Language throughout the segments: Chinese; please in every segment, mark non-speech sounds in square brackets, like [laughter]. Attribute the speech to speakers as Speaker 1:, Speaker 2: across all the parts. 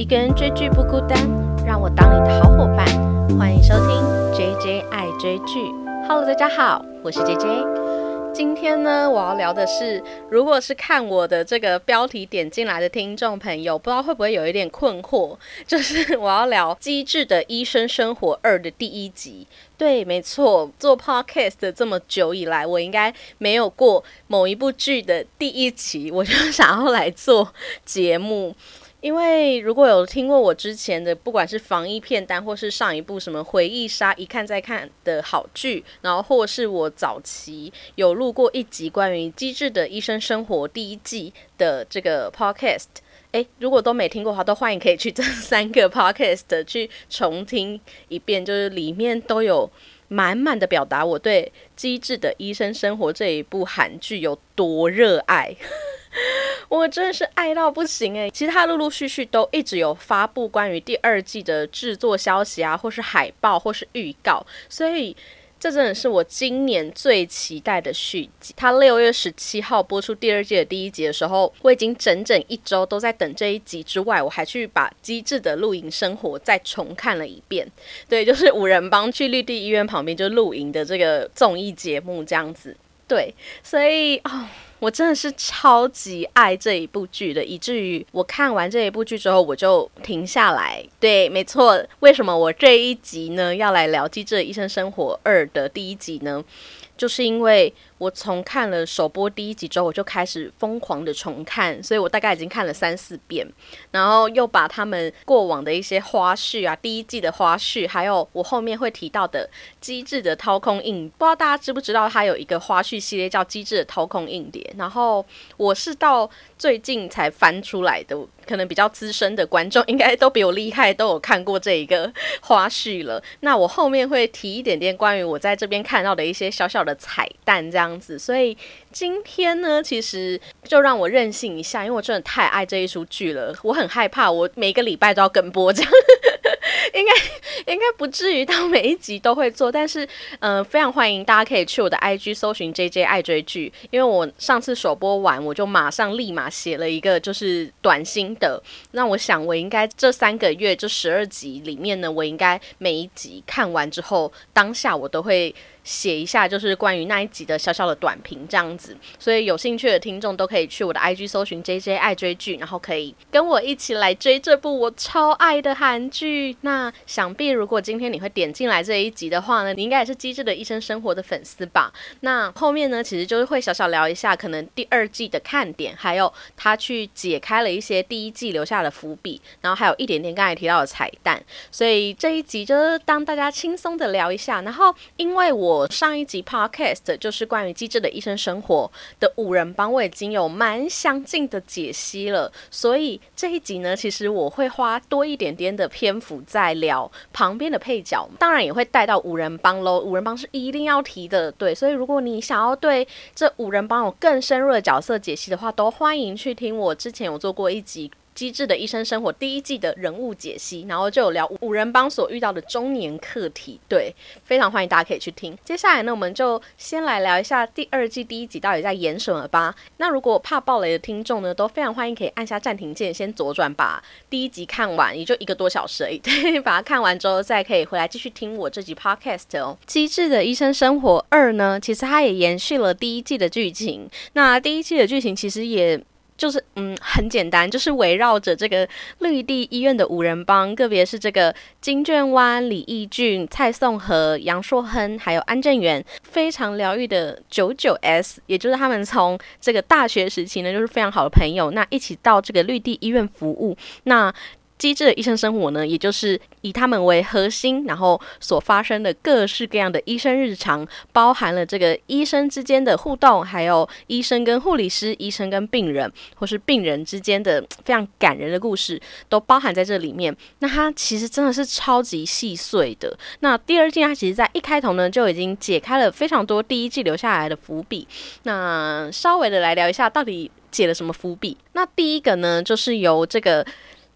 Speaker 1: 一个人追剧不孤单，让我当你的好伙伴。欢迎收听 JJ 爱追剧。Hello，大家好，我是 JJ。今天呢，我要聊的是，如果是看我的这个标题点进来的听众朋友，不知道会不会有一点困惑，就是我要聊《机智的医生生活二》的第一集。对，没错，做 podcast 这么久以来，我应该没有过某一部剧的第一集，我就想要来做节目。因为如果有听过我之前的，不管是防疫片单，或是上一部什么回忆杀一看再看的好剧，然后或是我早期有录过一集关于《机智的医生生活》第一季的这个 podcast，诶，如果都没听过的话，都欢迎可以去这三个 podcast 去重听一遍，就是里面都有满满的表达我对《机智的医生生活》这一部韩剧有多热爱。[laughs] 我真的是爱到不行诶。其实他陆陆续续都一直有发布关于第二季的制作消息啊，或是海报，或是预告，所以这真的是我今年最期待的续集。他六月十七号播出第二季的第一集的时候，我已经整整一周都在等这一集之外，我还去把《机智的露营生活》再重看了一遍。对，[laughs] 就是五人帮去绿地医院旁边就露营的这个综艺节目这样子。对，所以哦。我真的是超级爱这一部剧的，以至于我看完这一部剧之后，我就停下来。对，没错。为什么我这一集呢要来聊《机智医生生活二》的第一集呢？就是因为我从看了首播第一集之后，我就开始疯狂的重看，所以我大概已经看了三四遍，然后又把他们过往的一些花絮啊，第一季的花絮，还有我后面会提到的机智的掏空硬，不知道大家知不知道，它有一个花絮系列叫机智的掏空硬碟，然后我是到最近才翻出来的。可能比较资深的观众应该都比我厉害，都有看过这一个 [laughs] 花絮了。那我后面会提一点点关于我在这边看到的一些小小的彩蛋，这样样子。所以今天呢，其实就让我任性一下，因为我真的太爱这一出剧了。我很害怕，我每个礼拜都要跟播这样。[laughs] 应该应该不至于到每一集都会做，但是嗯，非常欢迎大家可以去我的 IG 搜寻 JJ 爱追剧，因为我上次首播完，我就马上立马写了一个就是短心的。那我想我应该这三个月这十二集里面呢，我应该每一集看完之后，当下我都会。写一下就是关于那一集的小小的短评这样子，所以有兴趣的听众都可以去我的 IG 搜寻 JJ 爱追剧，然后可以跟我一起来追这部我超爱的韩剧。那想必如果今天你会点进来这一集的话呢，你应该也是机智的医生生活的粉丝吧？那后面呢，其实就是会小小聊一下可能第二季的看点，还有他去解开了一些第一季留下的伏笔，然后还有一点点刚才提到的彩蛋。所以这一集就是当大家轻松的聊一下，然后因为我。上一集 podcast 就是关于机智的医生生活的五人帮，我已经有蛮详尽的解析了，所以这一集呢，其实我会花多一点点的篇幅在聊旁边的配角，当然也会带到五人帮喽。五人帮是一定要提的，对，所以如果你想要对这五人帮有更深入的角色解析的话，都欢迎去听我之前有做过一集。机智的医生生活第一季的人物解析，然后就有聊五人帮所遇到的中年课题，对，非常欢迎大家可以去听。接下来呢，我们就先来聊一下第二季第一集到底在演什么吧。那如果怕爆雷的听众呢，都非常欢迎可以按下暂停键，先左转把第一集看完，也就一个多小时而已，对，把它看完之后再可以回来继续听我这集 podcast 哦。机智的医生生活二呢，其实它也延续了第一季的剧情。那第一季的剧情其实也。就是嗯，很简单，就是围绕着这个绿地医院的五人帮，特别是这个金卷湾、李义俊、蔡颂和、杨硕亨，还有安正元，非常疗愈的九九 S，也就是他们从这个大学时期呢，就是非常好的朋友，那一起到这个绿地医院服务，那。机智的医生生活呢，也就是以他们为核心，然后所发生的各式各样的医生日常，包含了这个医生之间的互动，还有医生跟护理师、医生跟病人，或是病人之间的非常感人的故事，都包含在这里面。那它其实真的是超级细碎的。那第二季它其实在一开头呢，就已经解开了非常多第一季留下来的伏笔。那稍微的来聊一下，到底解了什么伏笔？那第一个呢，就是由这个。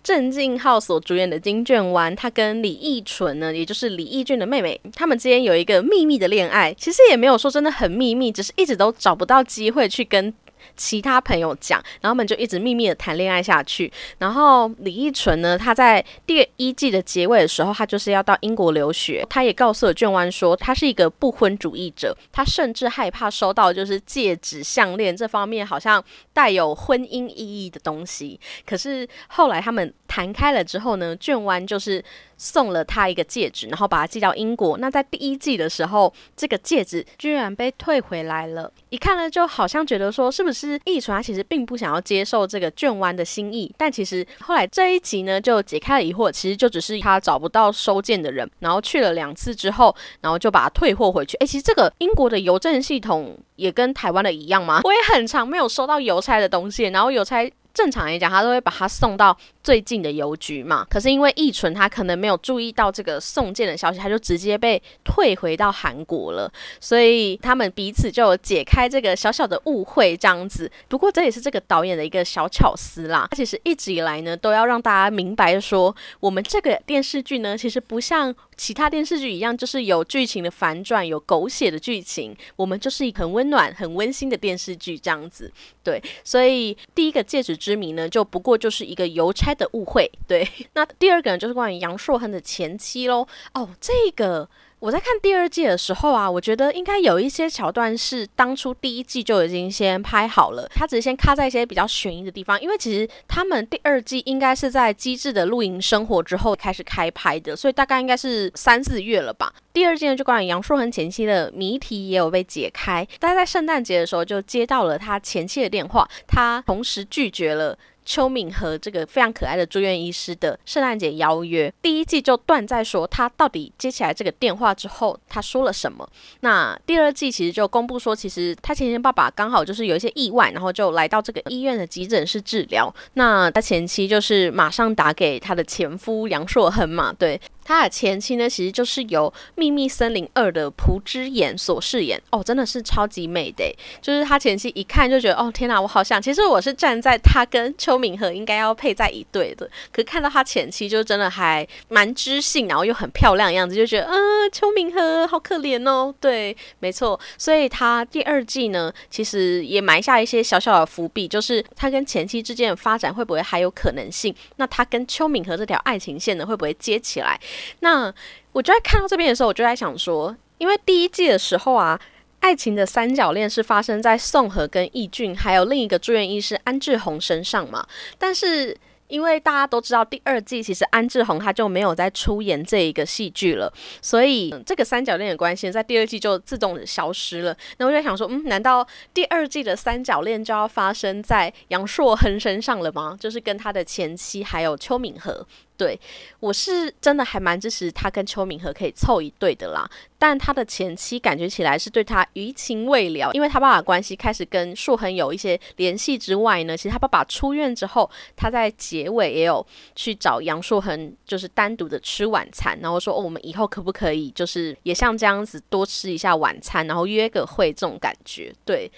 Speaker 1: 郑敬浩所主演的金卷湾，他跟李艺纯呢，也就是李艺俊的妹妹，他们之间有一个秘密的恋爱。其实也没有说真的很秘密，只是一直都找不到机会去跟其他朋友讲，然后他们就一直秘密的谈恋爱下去。然后李易纯呢，他在第一季的结尾的时候，他就是要到英国留学，他也告诉了卷湾说，他是一个不婚主义者，他甚至害怕收到就是戒指、项链这方面好像带有婚姻意义的东西。可是后来他们谈开了之后呢，卷湾就是送了他一个戒指，然后把它寄到英国。那在第一季的时候，这个戒指居然被退回来了。一看呢，就好像觉得说，是不是易传他其实并不想要接受这个卷弯的心意？但其实后来这一集呢，就解开了疑惑，其实就只是他找不到收件的人，然后去了两次之后，然后就把它退货回去。诶，其实这个英国的邮政系统也跟台湾的一样吗？我也很长没有收到邮差的东西，然后邮差。正常来讲，他都会把他送到最近的邮局嘛。可是因为易纯他可能没有注意到这个送件的消息，他就直接被退回到韩国了。所以他们彼此就解开这个小小的误会，这样子。不过这也是这个导演的一个小巧思啦。他其实一直以来呢，都要让大家明白说，我们这个电视剧呢，其实不像其他电视剧一样，就是有剧情的反转，有狗血的剧情。我们就是很温暖、很温馨的电视剧这样子。对，所以第一个戒指。之谜呢，就不过就是一个邮差的误会。对，那第二个呢，就是关于杨硕亨的前妻喽。哦，这个我在看第二季的时候啊，我觉得应该有一些桥段是当初第一季就已经先拍好了，他只是先卡在一些比较悬疑的地方。因为其实他们第二季应该是在机智的露营生活之后开始开拍的，所以大概应该是三四月了吧。第二季呢，就关于杨树恒前妻的谜题也有被解开。大家在圣诞节的时候就接到了他前妻的电话，他同时拒绝了邱敏和这个非常可爱的住院医师的圣诞节邀约。第一季就断在说他到底接起来这个电话之后，他说了什么。那第二季其实就公布说，其实他前妻爸爸刚好就是有一些意外，然后就来到这个医院的急诊室治疗。那他前妻就是马上打给他的前夫杨硕亨嘛，对。他的前妻呢，其实就是由《秘密森林二》的朴之妍所饰演哦，真的是超级美的。就是他前妻一看就觉得，哦天哪，我好像。其实我是站在他跟邱敏和应该要配在一对的，可看到他前妻就真的还蛮知性，然后又很漂亮的样子，就觉得，嗯，邱敏和好可怜哦。对，没错。所以他第二季呢，其实也埋下一些小小的伏笔，就是他跟前妻之间的发展会不会还有可能性？那他跟邱敏和这条爱情线呢，会不会接起来？那我就在看到这边的时候，我就在想说，因为第一季的时候啊，爱情的三角恋是发生在宋和跟义俊，还有另一个住院医师安志宏身上嘛，但是。因为大家都知道，第二季其实安志宏他就没有再出演这一个戏剧了，所以这个三角恋的关系在第二季就自动的消失了。那我就在想说，嗯，难道第二季的三角恋就要发生在杨硕亨身上了吗？就是跟他的前妻还有邱敏和。对我是真的还蛮支持他跟邱敏和可以凑一对的啦。但他的前妻感觉起来是对他余情未了，因为他爸爸关系开始跟树恒有一些联系之外呢，其实他爸爸出院之后，他在结尾也有去找杨树恒，就是单独的吃晚餐，然后说哦，我们以后可不可以就是也像这样子多吃一下晚餐，然后约个会这种感觉，对。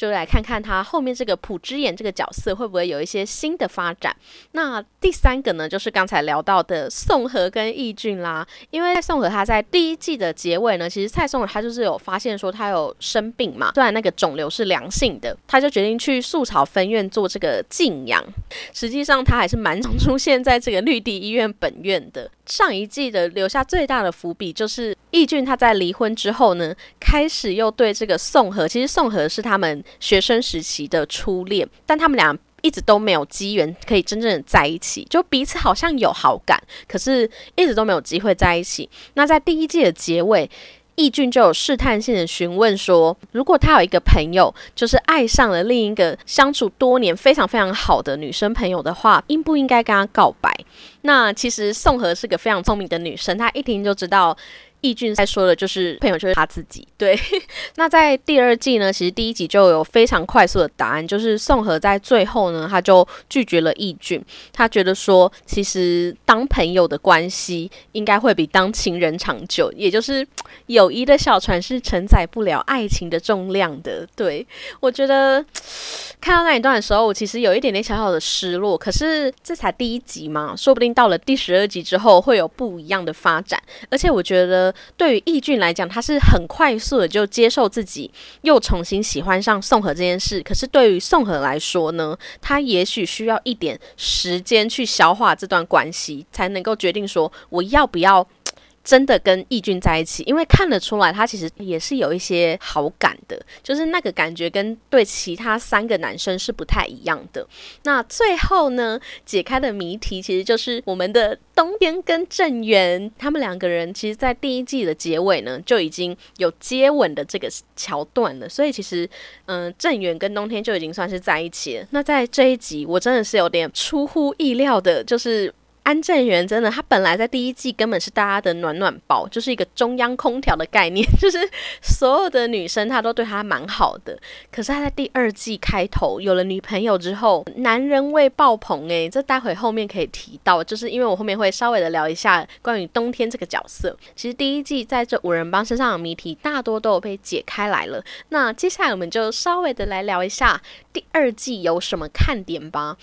Speaker 1: 就来看看他后面这个朴之眼这个角色会不会有一些新的发展。那第三个呢，就是刚才聊到的宋和跟易俊啦。因为宋和他在第一季的结尾呢，其实蔡宋他就是有发现说他有生病嘛，虽然那个肿瘤是良性的，他就决定去素草分院做这个静养。实际上他还是蛮常出现在这个绿地医院本院的。上一季的留下最大的伏笔就是义俊他在离婚之后呢，开始又对这个宋和，其实宋和是他们。学生时期的初恋，但他们俩一直都没有机缘可以真正的在一起，就彼此好像有好感，可是一直都没有机会在一起。那在第一季的结尾，义俊就有试探性的询问说，如果他有一个朋友，就是爱上了另一个相处多年非常非常好的女生朋友的话，应不应该跟他告白？那其实宋和是个非常聪明的女生，她一听就知道。易俊在说的就是朋友就是他自己。对，[laughs] 那在第二季呢，其实第一集就有非常快速的答案，就是宋和在最后呢，他就拒绝了易俊，他觉得说，其实当朋友的关系应该会比当情人长久，也就是友谊的小船是承载不了爱情的重量的。[laughs] 对我觉得看到那一段的时候，我其实有一点点小小的失落。可是这才第一集嘛，说不定到了第十二集之后会有不一样的发展。而且我觉得对于易俊来讲，他是很快速的就接受自己又重新喜欢上宋和这件事。可是对于宋和来说呢，他也许需要一点时间去消化这段关系，才能够决定说我要不要。真的跟义俊在一起，因为看得出来他其实也是有一些好感的，就是那个感觉跟对其他三个男生是不太一样的。那最后呢，解开的谜题其实就是我们的冬天跟郑源他们两个人，其实在第一季的结尾呢就已经有接吻的这个桥段了。所以其实，嗯，郑源跟冬天就已经算是在一起了。那在这一集，我真的是有点出乎意料的，就是。安正元真的，他本来在第一季根本是大家的暖暖包，就是一个中央空调的概念，[laughs] 就是所有的女生他都对他蛮好的。可是他在第二季开头有了女朋友之后，男人味爆棚诶，这待会后面可以提到，就是因为我后面会稍微的聊一下关于冬天这个角色。其实第一季在这五人帮身上的谜题大多都有被解开来了。那接下来我们就稍微的来聊一下第二季有什么看点吧。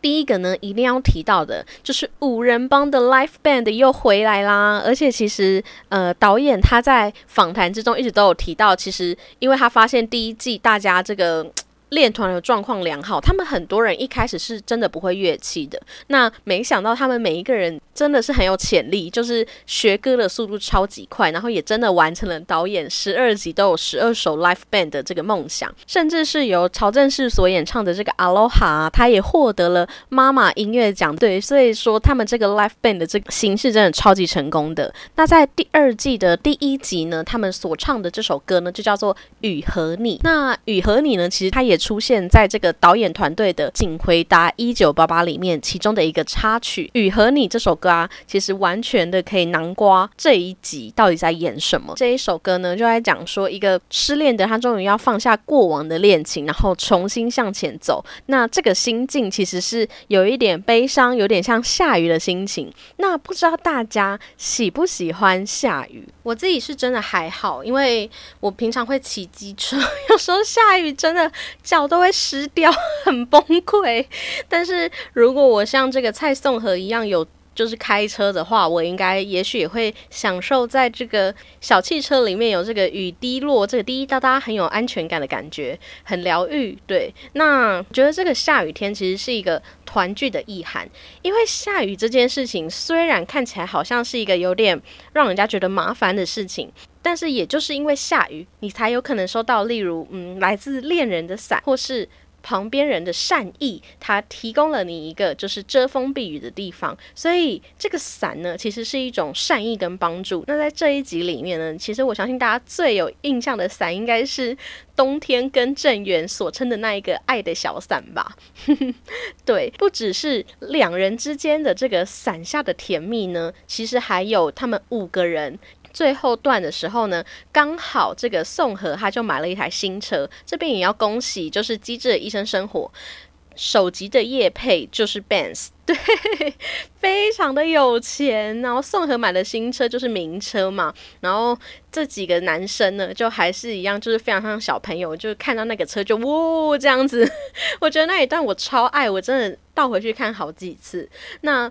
Speaker 1: 第一个呢，一定要提到的就是五人帮的 Life Band 又回来啦！而且其实，呃，导演他在访谈之中一直都有提到，其实因为他发现第一季大家这个。练团的状况良好，他们很多人一开始是真的不会乐器的。那没想到他们每一个人真的是很有潜力，就是学歌的速度超级快，然后也真的完成了导演十二集都有十二首 live band 的这个梦想，甚至是由曹正世所演唱的这个 Aloha，他也获得了妈妈音乐奖。对，所以说他们这个 live band 的这个形式真的超级成功的。那在第二季的第一集呢，他们所唱的这首歌呢，就叫做《雨和你》。那《雨和你》呢，其实它也出现在这个导演团队的《请回答一九八八》里面，其中的一个插曲《雨和你》这首歌啊，其实完全的可以囊括这一集到底在演什么。这一首歌呢，就在讲说一个失恋的他终于要放下过往的恋情，然后重新向前走。那这个心境其实是有一点悲伤，有点像下雨的心情。那不知道大家喜不喜欢下雨？我自己是真的还好，因为我平常会骑机车，有时候下雨真的。脚都会湿掉，[laughs] 很崩溃。但是如果我像这个蔡颂和一样有就是开车的话，我应该也许也会享受在这个小汽车里面有这个雨滴落，这个滴滴答答很有安全感的感觉，很疗愈。对，那觉得这个下雨天其实是一个团聚的意涵，因为下雨这件事情虽然看起来好像是一个有点让人家觉得麻烦的事情。但是，也就是因为下雨，你才有可能收到，例如，嗯，来自恋人的伞，或是旁边人的善意，他提供了你一个就是遮风避雨的地方。所以，这个伞呢，其实是一种善意跟帮助。那在这一集里面呢，其实我相信大家最有印象的伞，应该是冬天跟正源所称的那一个爱的小伞吧？[laughs] 对，不只是两人之间的这个伞下的甜蜜呢，其实还有他们五个人。最后段的时候呢，刚好这个宋和他就买了一台新车，这边也要恭喜，就是机智的医生生活首集的叶配就是 Benz，[laughs] 对，非常的有钱。然后宋和买的新车就是名车嘛，然后这几个男生呢，就还是一样，就是非常像小朋友，就看到那个车就哇这样子。[laughs] 我觉得那一段我超爱，我真的倒回去看好几次。那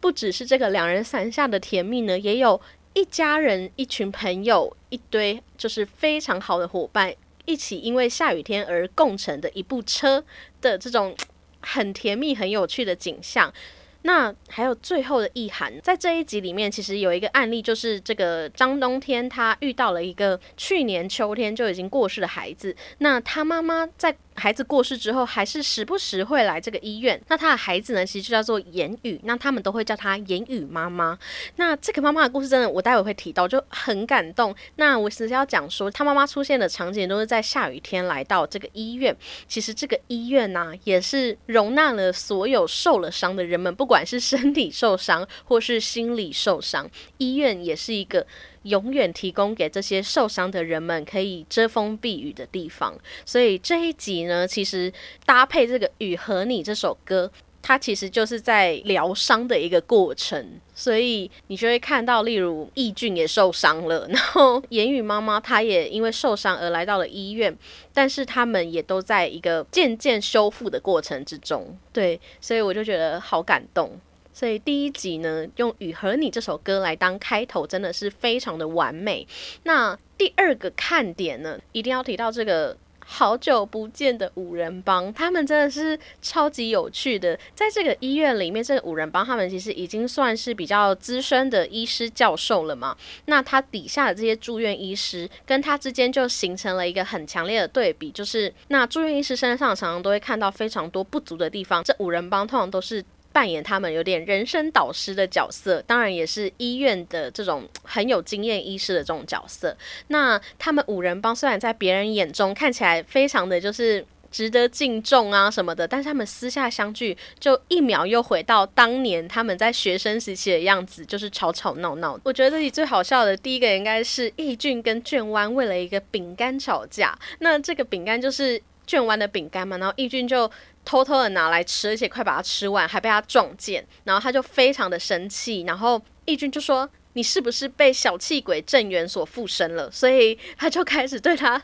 Speaker 1: 不只是这个两人伞下的甜蜜呢，也有。一家人、一群朋友、一堆就是非常好的伙伴，一起因为下雨天而共乘的一部车的这种很甜蜜、很有趣的景象。那还有最后的意涵，在这一集里面，其实有一个案例，就是这个张冬天他遇到了一个去年秋天就已经过世的孩子，那他妈妈在。孩子过世之后，还是时不时会来这个医院。那他的孩子呢，其实就叫做言语，那他们都会叫他言语妈妈。那这个妈妈的故事真的，我待会会提到，就很感动。那我其实要讲说，他妈妈出现的场景都是在下雨天来到这个医院。其实这个医院呢，也是容纳了所有受了伤的人们，不管是身体受伤或是心理受伤，医院也是一个。永远提供给这些受伤的人们可以遮风避雨的地方。所以这一集呢，其实搭配这个《雨和你》这首歌。它其实就是在疗伤的一个过程。所以你就会看到，例如易俊也受伤了，然后言语妈妈她也因为受伤而来到了医院，但是他们也都在一个渐渐修复的过程之中。对，所以我就觉得好感动。所以第一集呢，用《雨和你》这首歌来当开头，真的是非常的完美。那第二个看点呢，一定要提到这个。好久不见的五人帮，他们真的是超级有趣的。在这个医院里面，这个五人帮他们其实已经算是比较资深的医师教授了嘛。那他底下的这些住院医师跟他之间就形成了一个很强烈的对比，就是那住院医师身上常常都会看到非常多不足的地方。这五人帮通常都是。扮演他们有点人生导师的角色，当然也是医院的这种很有经验医师的这种角色。那他们五人帮虽然在别人眼中看起来非常的就是值得敬重啊什么的，但是他们私下相聚，就一秒又回到当年他们在学生时期的样子，就是吵吵闹闹。我觉得这里最好笑的第一个应该是易俊跟卷湾为了一个饼干吵架。那这个饼干就是卷湾的饼干嘛，然后易俊就。偷偷的拿来吃，而且快把它吃完，还被他撞见，然后他就非常的生气，然后义军就说：“你是不是被小气鬼郑源所附身了？”所以他就开始对他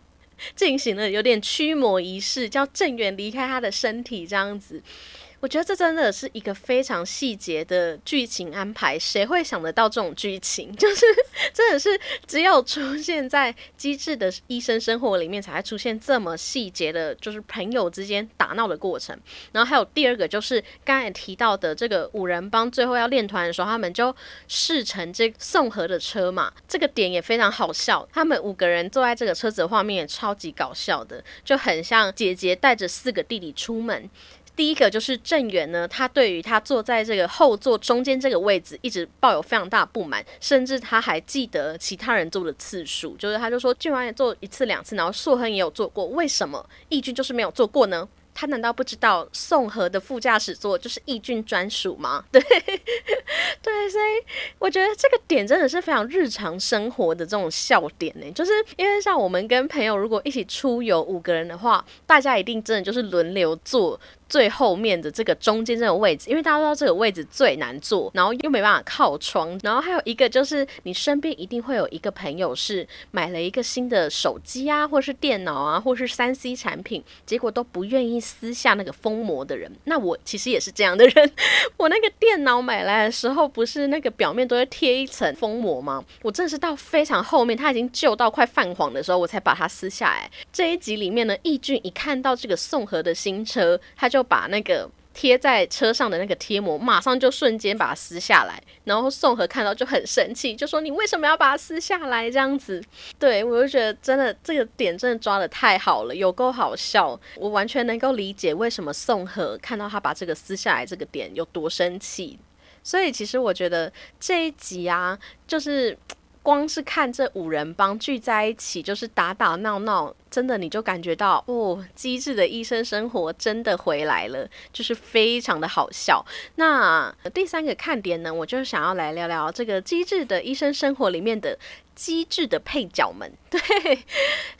Speaker 1: 进行了有点驱魔仪式，叫郑源离开他的身体，这样子。我觉得这真的是一个非常细节的剧情安排，谁会想得到这种剧情？[laughs] 就是真的是只有出现在机智的医生生活里面，才会出现这么细节的，就是朋友之间打闹的过程。然后还有第二个，就是刚才提到的这个五人帮，最后要练团的时候，他们就试乘这宋河的车嘛，这个点也非常好笑。他们五个人坐在这个车子的画面也超级搞笑的，就很像姐姐带着四个弟弟出门。第一个就是郑源呢，他对于他坐在这个后座中间这个位置，一直抱有非常大不满，甚至他还记得其他人坐的次数，就是他就说俊完也坐一次两次，然后硕亨也有坐过，为什么义俊就是没有坐过呢？他难道不知道宋河的副驾驶座就是义俊专属吗？对，[laughs] 对，所以我觉得这个点真的是非常日常生活的这种笑点呢，就是因为像我们跟朋友如果一起出游五个人的话，大家一定真的就是轮流坐。最后面的这个中间这个位置，因为大家知道这个位置最难坐，然后又没办法靠窗，然后还有一个就是你身边一定会有一个朋友是买了一个新的手机啊，或是电脑啊，或是三 C 产品，结果都不愿意撕下那个封膜的人。那我其实也是这样的人，我那个电脑买来的时候，不是那个表面都会贴一层封膜吗？我真的是到非常后面，它已经旧到快泛黄的时候，我才把它撕下来。这一集里面呢，易俊一看到这个宋河的新车，他就。把那个贴在车上的那个贴膜，马上就瞬间把它撕下来，然后宋和看到就很生气，就说你为什么要把它撕下来？这样子，对我就觉得真的这个点真的抓的太好了，有够好笑，我完全能够理解为什么宋和看到他把这个撕下来这个点有多生气。所以其实我觉得这一集啊，就是光是看这五人帮聚在一起，就是打打闹闹。真的，你就感觉到哦，机智的医生生活真的回来了，就是非常的好笑。那第三个看点呢，我就是想要来聊聊这个机智的医生生活里面的机智的配角们。[laughs] 对，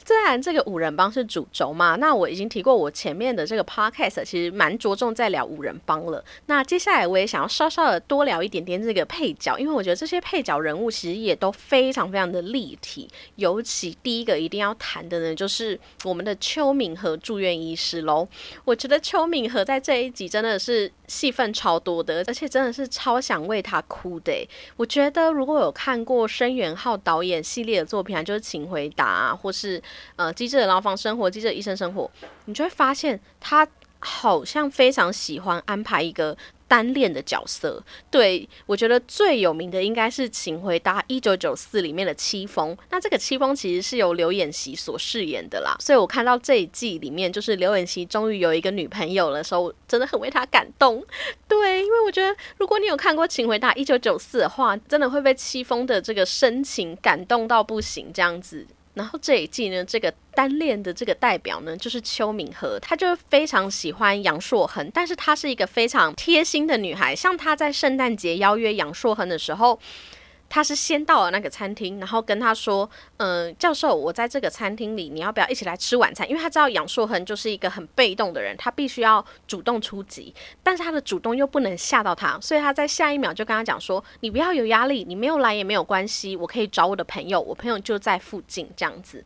Speaker 1: 虽然这个五人帮是主轴嘛，那我已经提过，我前面的这个 podcast 其实蛮着重在聊五人帮了。那接下来我也想要稍稍的多聊一点点这个配角，因为我觉得这些配角人物其实也都非常非常的立体。尤其第一个一定要谈的呢，就是。我们的邱敏和住院医师喽，我觉得邱敏和在这一集真的是戏份超多的，而且真的是超想为他哭的。我觉得如果有看过申元浩导演演系列的作品啊，就是《请回答》或是呃《机智的牢房生活》《机智的医生生活》，你就会发现他好像非常喜欢安排一个。单恋的角色，对我觉得最有名的应该是《请回答一九九四》里面的戚风。那这个戚风其实是由刘演熙所饰演的啦，所以我看到这一季里面，就是刘演熙终于有一个女朋友的时候，真的很为他感动。对，因为我觉得如果你有看过《请回答一九九四》的话，真的会被戚风的这个深情感动到不行，这样子。然后这一季呢，这个单恋的这个代表呢，就是邱敏和，她就非常喜欢杨硕恒，但是她是一个非常贴心的女孩。像她在圣诞节邀约杨硕恒的时候，他是先到了那个餐厅，然后跟他说：“嗯，教授，我在这个餐厅里，你要不要一起来吃晚餐？”因为他知道杨硕恒就是一个很被动的人，他必须要主动出击，但是他的主动又不能吓到他，所以他在下一秒就跟他讲说：“你不要有压力，你没有来也没有关系，我可以找我的朋友，我朋友就在附近。”这样子。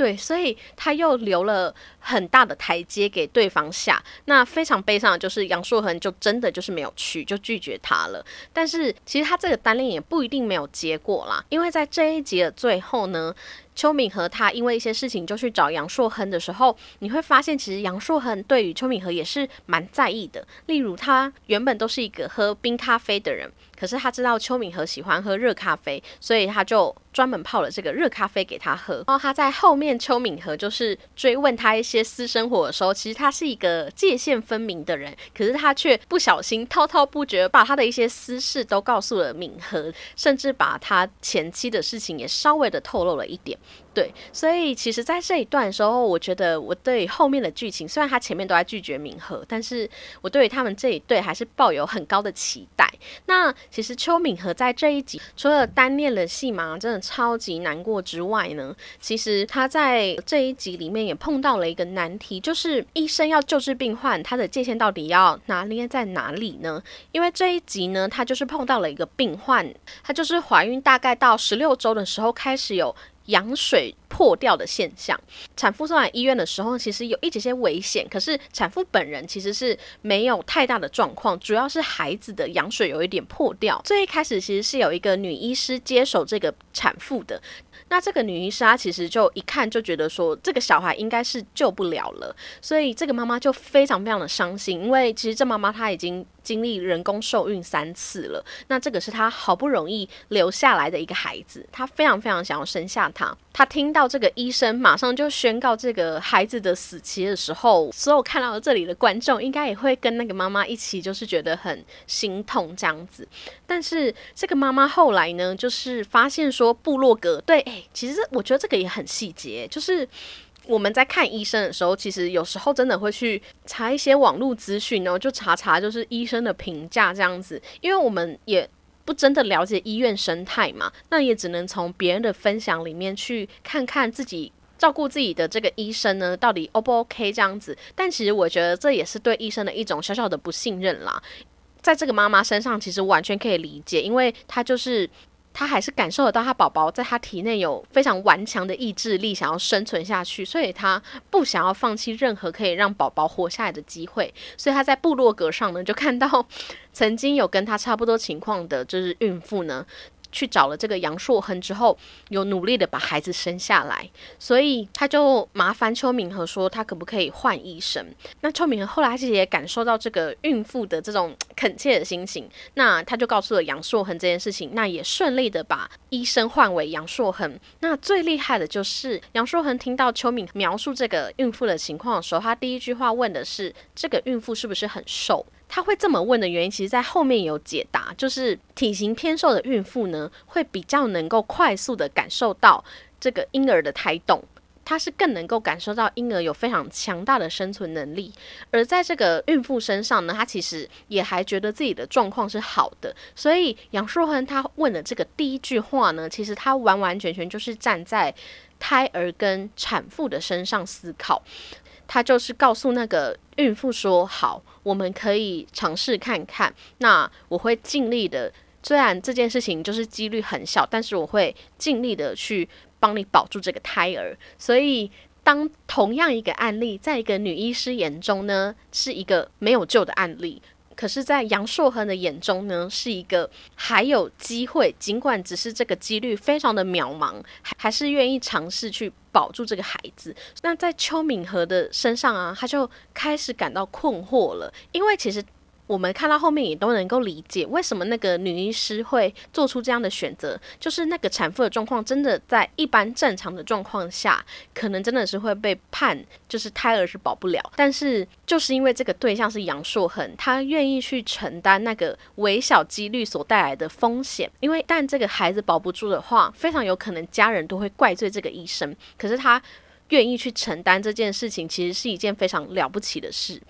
Speaker 1: 对，所以他又留了很大的台阶给对方下。那非常悲伤的就是杨硕恒就真的就是没有去，就拒绝他了。但是其实他这个单恋也不一定没有结果啦，因为在这一集的最后呢，邱敏和他因为一些事情就去找杨硕恒的时候，你会发现其实杨硕恒对于邱敏和也是蛮在意的。例如他原本都是一个喝冰咖啡的人。可是他知道邱敏和喜欢喝热咖啡，所以他就专门泡了这个热咖啡给他喝。然后他在后面，邱敏和就是追问他一些私生活的时候，其实他是一个界限分明的人，可是他却不小心滔滔不绝把他的一些私事都告诉了敏和，甚至把他前妻的事情也稍微的透露了一点。对，所以其实，在这一段的时候，我觉得我对后面的剧情，虽然他前面都在拒绝敏和，但是我对于他们这一对还是抱有很高的期待。那其实邱敏和在这一集除了单恋了戏码真的超级难过之外呢，其实他在这一集里面也碰到了一个难题，就是医生要救治病患，他的界限到底要拿捏在哪里呢？因为这一集呢，他就是碰到了一个病患，他就是怀孕大概到十六周的时候开始有。羊水破掉的现象，产妇送来医院的时候，其实有一些些危险，可是产妇本人其实是没有太大的状况，主要是孩子的羊水有一点破掉。最一开始其实是有一个女医师接手这个产妇的。那这个女医师她其实就一看就觉得说这个小孩应该是救不了了，所以这个妈妈就非常非常的伤心，因为其实这妈妈她已经经历人工受孕三次了，那这个是她好不容易留下来的一个孩子，她非常非常想要生下他。她听到到这个医生马上就宣告这个孩子的死期的时候，所有看到这里的观众应该也会跟那个妈妈一起就是觉得很心痛这样子。但是这个妈妈后来呢，就是发现说部落格对。哎其实我觉得这个也很细节，就是我们在看医生的时候，其实有时候真的会去查一些网络资讯，然后就查查就是医生的评价这样子，因为我们也不真的了解医院生态嘛，那也只能从别人的分享里面去看看自己照顾自己的这个医生呢到底 O 不 OK 这样子。但其实我觉得这也是对医生的一种小小的不信任啦，在这个妈妈身上其实完全可以理解，因为她就是。他还是感受得到他宝宝在他体内有非常顽强的意志力，想要生存下去，所以他不想要放弃任何可以让宝宝活下来的机会。所以他在部落格上呢，就看到曾经有跟他差不多情况的，就是孕妇呢。去找了这个杨硕恒之后，有努力的把孩子生下来，所以他就麻烦邱敏和说，他可不可以换医生？那邱敏和后来其实也感受到这个孕妇的这种恳切的心情，那他就告诉了杨硕恒这件事情，那也顺利的把医生换为杨硕恒。那最厉害的就是杨硕恒听到邱敏描述这个孕妇的情况的时候，他第一句话问的是：这个孕妇是不是很瘦？他会这么问的原因，其实，在后面有解答，就是体型偏瘦的孕妇呢，会比较能够快速的感受到这个婴儿的胎动，她是更能够感受到婴儿有非常强大的生存能力。而在这个孕妇身上呢，她其实也还觉得自己的状况是好的。所以杨树亨他问的这个第一句话呢，其实他完完全全就是站在胎儿跟产妇的身上思考。他就是告诉那个孕妇说：“好，我们可以尝试看看。那我会尽力的，虽然这件事情就是几率很小，但是我会尽力的去帮你保住这个胎儿。所以，当同样一个案例，在一个女医师眼中呢，是一个没有救的案例。”可是，在杨硕恒的眼中呢，是一个还有机会，尽管只是这个几率非常的渺茫，还还是愿意尝试去保住这个孩子。那在邱敏和的身上啊，他就开始感到困惑了，因为其实。我们看到后面也都能够理解，为什么那个女医师会做出这样的选择，就是那个产妇的状况真的在一般正常的状况下，可能真的是会被判就是胎儿是保不了。但是就是因为这个对象是杨硕恒，他愿意去承担那个微小几率所带来的风险，因为但这个孩子保不住的话，非常有可能家人都会怪罪这个医生。可是他愿意去承担这件事情，其实是一件非常了不起的事。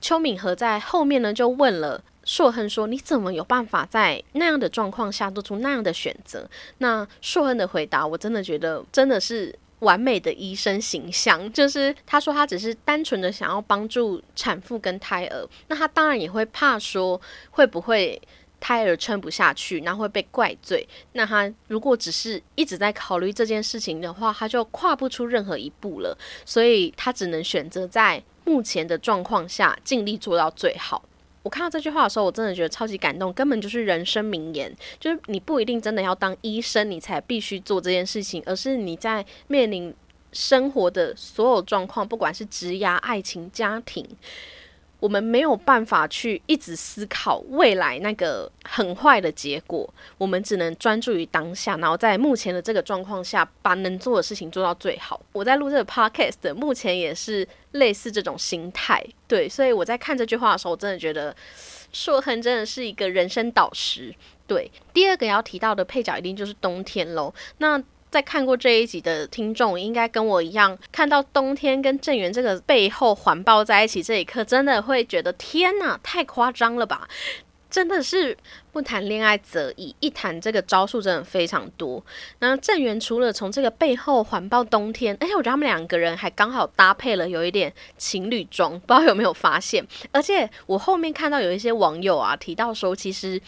Speaker 1: 邱敏和在后面呢就问了硕亨说：“你怎么有办法在那样的状况下做出那样的选择？”那硕亨的回答，我真的觉得真的是完美的医生形象。就是他说他只是单纯的想要帮助产妇跟胎儿，那他当然也会怕说会不会。胎儿撑不下去，然后会被怪罪。那他如果只是一直在考虑这件事情的话，他就跨不出任何一步了。所以他只能选择在目前的状况下尽力做到最好。我看到这句话的时候，我真的觉得超级感动，根本就是人生名言。就是你不一定真的要当医生，你才必须做这件事情，而是你在面临生活的所有状况，不管是职涯、爱情、家庭。我们没有办法去一直思考未来那个很坏的结果，我们只能专注于当下，然后在目前的这个状况下，把能做的事情做到最好。我在录这个 podcast，目前也是类似这种心态，对，所以我在看这句话的时候，我真的觉得硕恒真的是一个人生导师。对，第二个要提到的配角一定就是冬天喽。那在看过这一集的听众，应该跟我一样，看到冬天跟郑源这个背后环抱在一起这一刻，真的会觉得天哪，太夸张了吧！真的是不谈恋爱则已，一谈这个招数真的非常多。那郑源除了从这个背后环抱冬天，而且我觉得他们两个人还刚好搭配了有一点情侣装，不知道有没有发现？而且我后面看到有一些网友啊提到说，其实。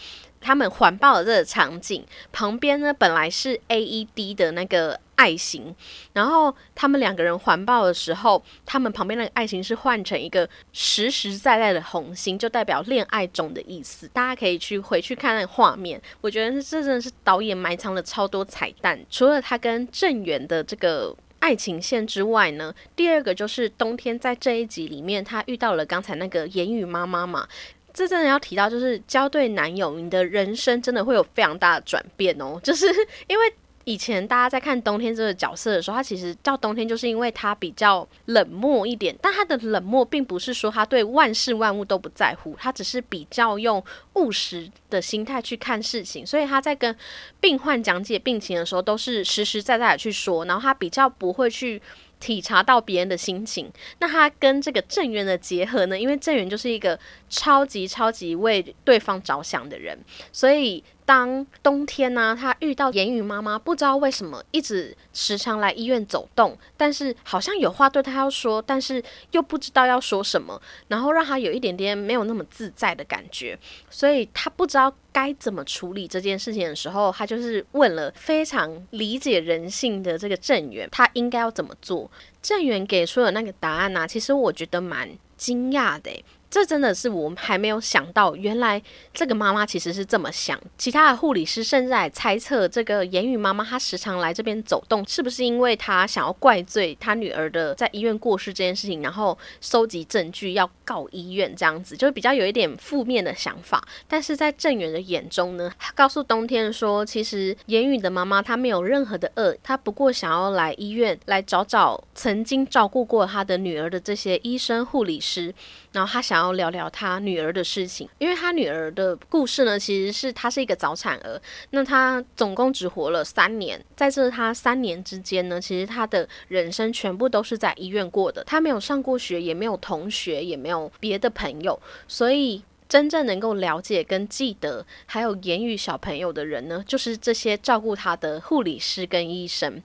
Speaker 1: 他们环抱的这个场景旁边呢，本来是 AED 的那个爱心，然后他们两个人环抱的时候，他们旁边那个爱心是换成一个实实在在的红心，就代表恋爱中的意思。大家可以去回去看那个画面，我觉得这真的是导演埋藏了超多彩蛋。除了他跟郑源的这个爱情线之外呢，第二个就是冬天在这一集里面，他遇到了刚才那个言语妈妈嘛。这真的要提到，就是交对男友，你的人生真的会有非常大的转变哦。[laughs] 就是因为以前大家在看冬天这个角色的时候，他其实叫冬天，就是因为他比较冷漠一点。但他的冷漠并不是说他对万事万物都不在乎，他只是比较用务实的心态去看事情。所以他在跟病患讲解病情的时候，都是实实在在的去说，然后他比较不会去。体察到别人的心情，那他跟这个郑源的结合呢？因为郑源就是一个超级超级为对方着想的人，所以。当冬天呢，他遇到言语妈妈，不知道为什么一直时常来医院走动，但是好像有话对他要说，但是又不知道要说什么，然后让他有一点点没有那么自在的感觉，所以他不知道该怎么处理这件事情的时候，他就是问了非常理解人性的这个郑源，他应该要怎么做？郑源给出的那个答案呢，其实我觉得蛮惊讶的。这真的是我们还没有想到，原来这个妈妈其实是这么想。其他的护理师甚至还猜测，这个言语妈妈她时常来这边走动，是不是因为她想要怪罪她女儿的在医院过世这件事情，然后收集证据要告医院这样子，就比较有一点负面的想法。但是在郑源的眼中呢，他告诉冬天说，其实言语的妈妈她没有任何的恶，她不过想要来医院来找找曾经照顾过她的女儿的这些医生护理师。然后他想要聊聊他女儿的事情，因为他女儿的故事呢，其实是她是一个早产儿，那她总共只活了三年，在这她三年之间呢，其实她的人生全部都是在医院过的，她没有上过学，也没有同学，也没有别的朋友，所以真正能够了解跟记得还有言语小朋友的人呢，就是这些照顾她的护理师跟医生。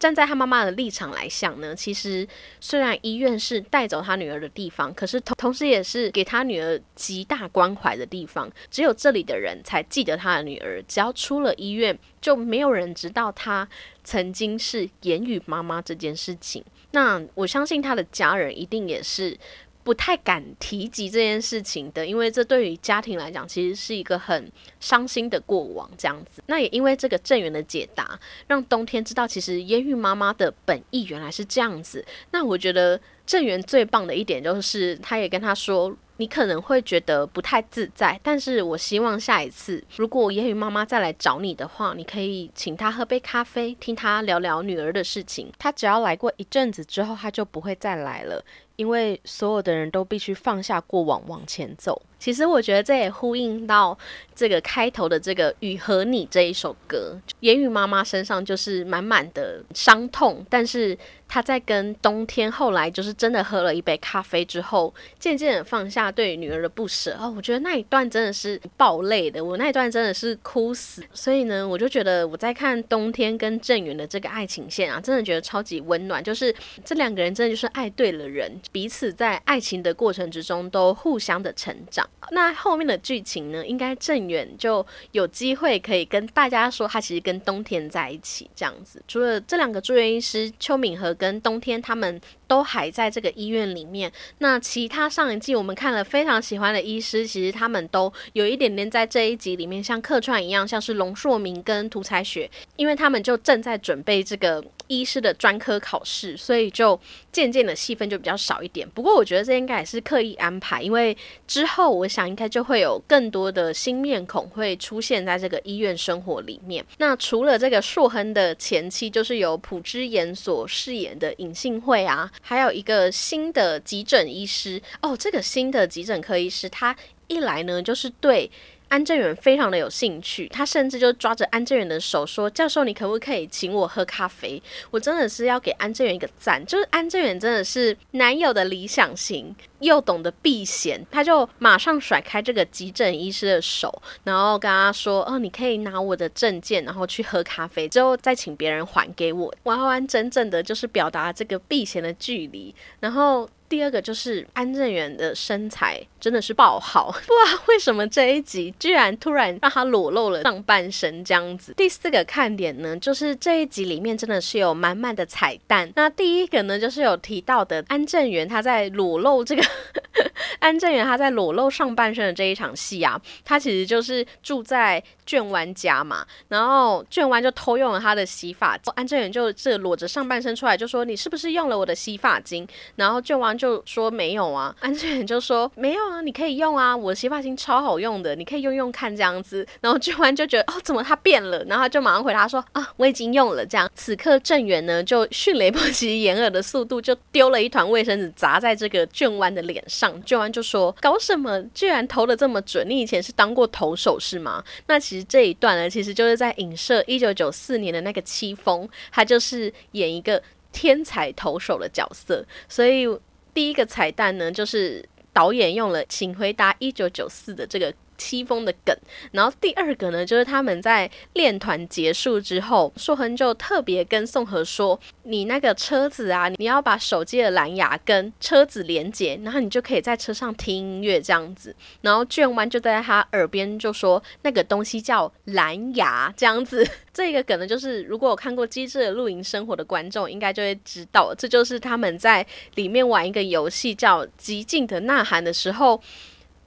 Speaker 1: 站在他妈妈的立场来想呢，其实虽然医院是带走他女儿的地方，可是同同时也是给他女儿极大关怀的地方。只有这里的人才记得他的女儿，只要出了医院，就没有人知道他曾经是言语妈妈这件事情。那我相信他的家人一定也是。不太敢提及这件事情的，因为这对于家庭来讲，其实是一个很伤心的过往。这样子，那也因为这个郑源的解答，让冬天知道，其实烟雨妈妈的本意原来是这样子。那我觉得郑源最棒的一点就是，他也跟他说，你可能会觉得不太自在。但是我希望下一次，如果言语妈妈再来找你的话，你可以请她喝杯咖啡，听她聊聊女儿的事情。她只要来过一阵子之后，她就不会再来了。因为所有的人都必须放下过往往前走。其实我觉得这也呼应到这个开头的这个《雨和你》这一首歌。言语妈妈身上就是满满的伤痛，但是她在跟冬天后来就是真的喝了一杯咖啡之后，渐渐的放下对女儿的不舍。哦，我觉得那一段真的是爆泪的，我那一段真的是哭死。所以呢，我就觉得我在看冬天跟郑源的这个爱情线啊，真的觉得超级温暖。就是这两个人真的就是爱对了人。彼此在爱情的过程之中都互相的成长。那后面的剧情呢？应该郑远就有机会可以跟大家说，他其实跟冬天在一起这样子。除了这两个住院医师邱敏和跟冬天，他们都还在这个医院里面。那其他上一季我们看了非常喜欢的医师，其实他们都有一点点在这一集里面像客串一样，像是龙硕明跟涂彩雪，因为他们就正在准备这个。医师的专科考试，所以就渐渐的戏份就比较少一点。不过我觉得这应该也是刻意安排，因为之后我想应该就会有更多的新面孔会出现在这个医院生活里面。那除了这个硕亨的前妻，就是由朴之妍所饰演的尹信惠啊，还有一个新的急诊医师哦。这个新的急诊科医师，他一来呢就是对。安正远非常的有兴趣，他甚至就抓着安正远的手说：“教授，你可不可以请我喝咖啡？”我真的是要给安正远一个赞，就是安正远真的是男友的理想型，又懂得避嫌，他就马上甩开这个急诊医师的手，然后跟他说：“哦，你可以拿我的证件，然后去喝咖啡，之后再请别人还给我。”完完整整的就是表达这个避嫌的距离，然后。第二个就是安正元的身材真的是爆好，[laughs] 不知道为什么这一集居然突然让他裸露了上半身这样子。第四个看点呢，就是这一集里面真的是有满满的彩蛋。那第一个呢，就是有提到的安正元他在裸露这个 [laughs] 安正元他在裸露上半身的这一场戏啊，他其实就是住在卷湾家嘛，然后卷湾就偷用了他的洗发，安正元就这裸着上半身出来就说你是不是用了我的洗发精？然后卷湾。就说没有啊，安正元就说没有啊，你可以用啊，我的洗发精超好用的，你可以用用看这样子。然后俊完就觉得哦，怎么他变了？然后他就马上回答说啊，我已经用了。这样，此刻郑源呢就迅雷不及掩耳的速度就丢了一团卫生纸砸在这个俊湾的脸上。俊湾就说搞什么？居然投的这么准？你以前是当过投手是吗？那其实这一段呢，其实就是在影射一九九四年的那个戚风，他就是演一个天才投手的角色，所以。第一个彩蛋呢，就是导演用了《请回答一九九四》的这个。戚风的梗，然后第二个呢，就是他们在练团结束之后，硕亨就特别跟宋和说：“你那个车子啊，你要把手机的蓝牙跟车子连接，然后你就可以在车上听音乐这样子。”然后卷弯就在他耳边就说：“那个东西叫蓝牙，这样子。”这个梗呢，就是如果有看过《机智的露营生活》的观众，应该就会知道，这就是他们在里面玩一个游戏叫《极尽的呐喊》的时候。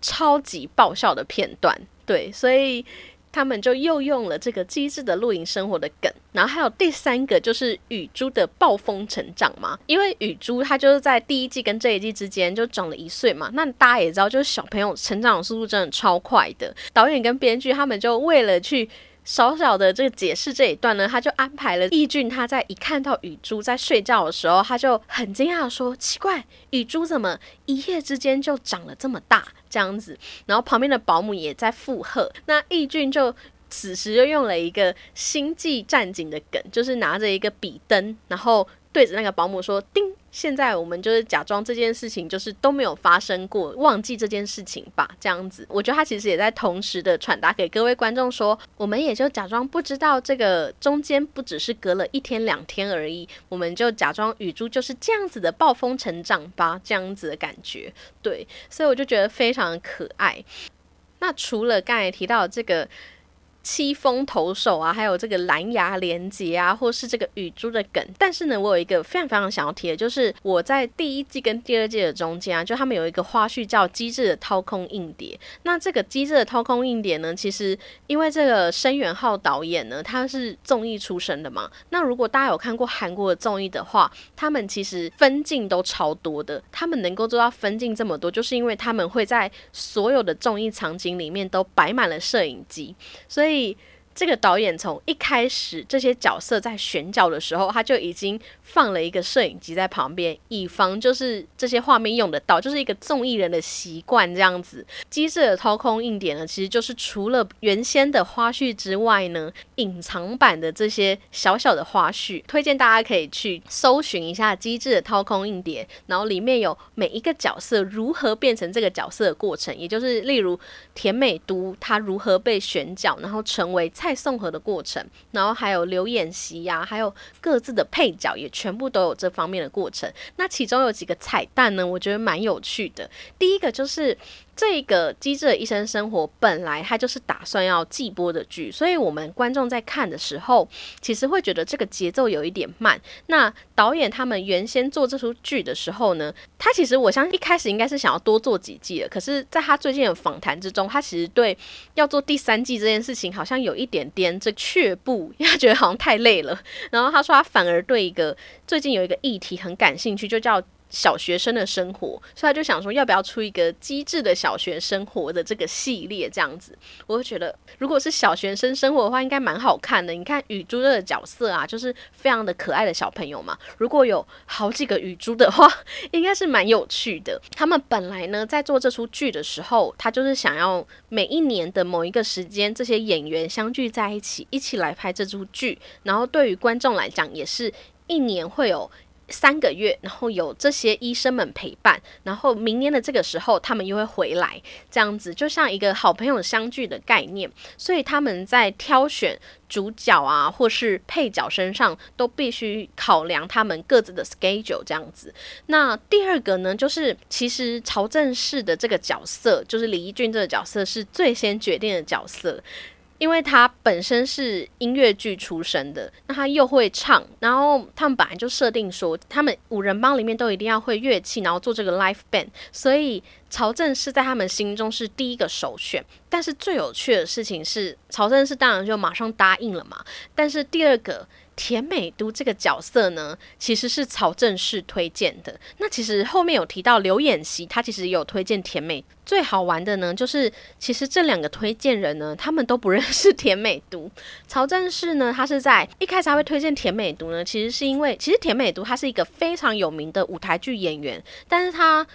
Speaker 1: 超级爆笑的片段，对，所以他们就又用了这个机智的露营生活的梗，然后还有第三个就是雨珠的暴风成长嘛，因为雨珠她就是在第一季跟这一季之间就长了一岁嘛，那大家也知道，就是小朋友成长的速度真的超快的，导演跟编剧他们就为了去。小小的这个解释这一段呢，他就安排了易俊，他在一看到雨珠在睡觉的时候，他就很惊讶的说：“奇怪，雨珠怎么一夜之间就长了这么大？这样子。”然后旁边的保姆也在附和。那易俊就此时就用了一个星际战警的梗，就是拿着一个笔灯，然后对着那个保姆说：“叮。”现在我们就是假装这件事情就是都没有发生过，忘记这件事情吧，这样子。我觉得他其实也在同时的传达给各位观众说，我们也就假装不知道这个中间不只是隔了一天两天而已，我们就假装雨珠就是这样子的暴风成长吧，这样子的感觉。对，所以我就觉得非常可爱。那除了刚才提到这个。七风投手啊，还有这个蓝牙连接啊，或是这个雨珠的梗。但是呢，我有一个非常非常想要提的，就是我在第一季跟第二季的中间啊，就他们有一个花絮叫《机智的掏空硬碟》。那这个《机智的掏空硬碟》呢，其实因为这个申元浩导演呢，他是综艺出身的嘛。那如果大家有看过韩国的综艺的话，他们其实分镜都超多的。他们能够做到分镜这么多，就是因为他们会在所有的综艺场景里面都摆满了摄影机，所以。以这个导演从一开始这些角色在选角的时候，他就已经放了一个摄影机在旁边，以防就是这些画面用得到，就是一个综艺人的习惯这样子。机智的掏空硬点呢，其实就是除了原先的花絮之外呢，隐藏版的这些小小的花絮，推荐大家可以去搜寻一下机智的掏空硬碟，然后里面有每一个角色如何变成这个角色的过程，也就是例如田美都他如何被选角，然后成为。派送盒的过程，然后还有留演习呀，还有各自的配角，也全部都有这方面的过程。那其中有几个彩蛋呢？我觉得蛮有趣的。第一个就是。这个机智的一生生活本来它就是打算要季播的剧，所以我们观众在看的时候，其实会觉得这个节奏有一点慢。那导演他们原先做这出剧的时候呢，他其实我相信一开始应该是想要多做几季的，可是在他最近的访谈之中，他其实对要做第三季这件事情好像有一点点这却步，因为他觉得好像太累了。然后他说他反而对一个最近有一个议题很感兴趣，就叫。小学生的生活，所以他就想说，要不要出一个机智的小学生活的这个系列这样子？我就觉得，如果是小学生生活的话，应该蛮好看的。你看雨珠的角色啊，就是非常的可爱的小朋友嘛。如果有好几个雨珠的话，[laughs] 应该是蛮有趣的。他们本来呢，在做这出剧的时候，他就是想要每一年的某一个时间，这些演员相聚在一起，一起来拍这出剧。然后对于观众来讲，也是一年会有。三个月，然后有这些医生们陪伴，然后明年的这个时候，他们又会回来，这样子就像一个好朋友相聚的概念。所以他们在挑选主角啊，或是配角身上，都必须考量他们各自的 schedule 这样子。那第二个呢，就是其实曹正奭的这个角色，就是李义俊这个角色，是最先决定的角色。因为他本身是音乐剧出身的，那他又会唱，然后他们本来就设定说，他们五人帮里面都一定要会乐器，然后做这个 l i f e band，所以曹正是在他们心中是第一个首选。但是最有趣的事情是，曹正是当然就马上答应了嘛，但是第二个。田美都这个角色呢，其实是曹正奭推荐的。那其实后面有提到刘演习，他其实有推荐田美。最好玩的呢，就是其实这两个推荐人呢，他们都不认识田美都。曹正奭呢，他是在一开始他会推荐田美都呢，其实是因为其实田美都他是一个非常有名的舞台剧演员，但是他。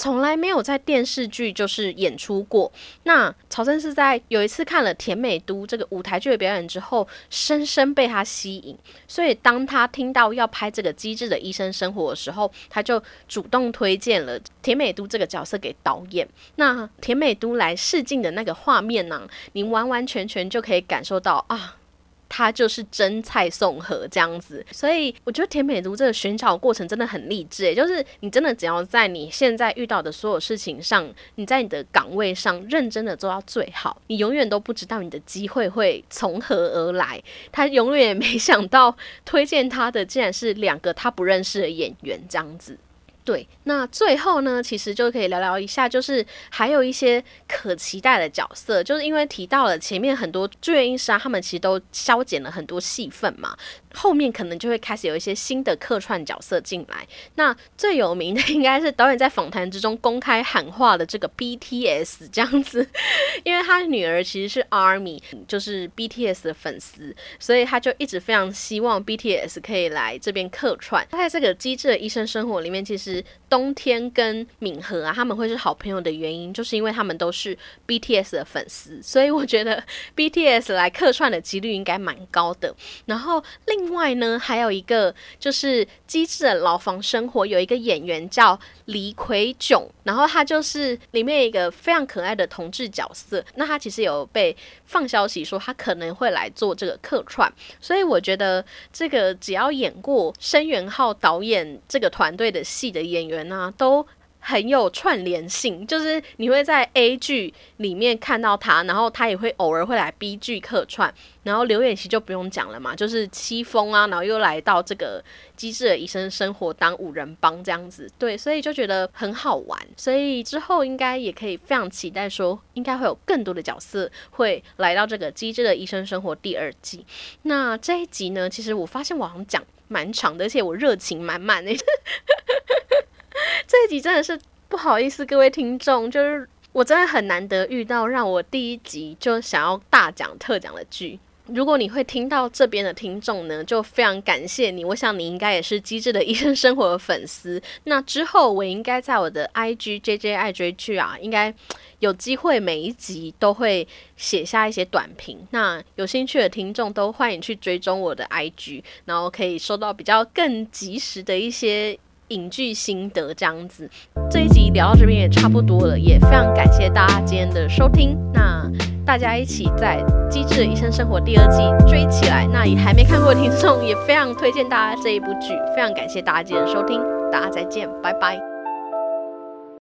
Speaker 1: 从来没有在电视剧就是演出过。那曹真是在有一次看了田美都这个舞台剧的表演之后，深深被他吸引。所以当他听到要拍这个机智的医生生活的时候，他就主动推荐了田美都这个角色给导演。那田美都来试镜的那个画面呢，你完完全全就可以感受到啊。他就是真蔡宋和这样子，所以我觉得田美都这个寻找过程真的很励志诶，就是你真的只要在你现在遇到的所有事情上，你在你的岗位上认真的做到最好，你永远都不知道你的机会会从何而来。他永远也没想到推荐他的竟然是两个他不认识的演员这样子。对，那最后呢，其实就可以聊聊一下，就是还有一些可期待的角色，就是因为提到了前面很多住院医师啊，他们其实都消减了很多戏份嘛。后面可能就会开始有一些新的客串角色进来。那最有名的应该是导演在访谈之中公开喊话的这个 BTS 这样子，因为他女儿其实是 ARMY，就是 BTS 的粉丝，所以他就一直非常希望 BTS 可以来这边客串。在这个机智的医生生活里面，其实冬天跟敏和啊他们会是好朋友的原因，就是因为他们都是 BTS 的粉丝，所以我觉得 BTS 来客串的几率应该蛮高的。然后另另外呢，还有一个就是《机智的牢房生活》，有一个演员叫李奎炯，然后他就是里面一个非常可爱的同志角色。那他其实有被放消息说他可能会来做这个客串，所以我觉得这个只要演过申元浩导演这个团队的戏的演员呢，都。很有串联性，就是你会在 A 剧里面看到他，然后他也会偶尔会来 B 剧客串，然后刘演熙就不用讲了嘛，就是戚风啊，然后又来到这个机智的医生生活当五人帮这样子，对，所以就觉得很好玩，所以之后应该也可以非常期待说，应该会有更多的角色会来到这个机智的医生生活第二季。那这一集呢，其实我发现网上讲蛮长的，而且我热情满满的。[laughs] 这一集真的是不好意思，各位听众，就是我真的很难得遇到让我第一集就想要大讲特讲的剧。如果你会听到这边的听众呢，就非常感谢你。我想你应该也是机智的医生生活的粉丝。[laughs] 那之后我应该在我的 IG JJ 爱追剧啊，应该有机会每一集都会写下一些短评。那有兴趣的听众都欢迎去追踪我的 IG，然后可以收到比较更及时的一些。影剧心得这样子，这一集聊到这边也差不多了，也非常感谢大家今天的收听。那大家一起在《机智的医生生活》第二季追起来。那也还没看过的听众，也非常推荐大家这一部剧。非常感谢大家今天的收听，大家再见，拜拜。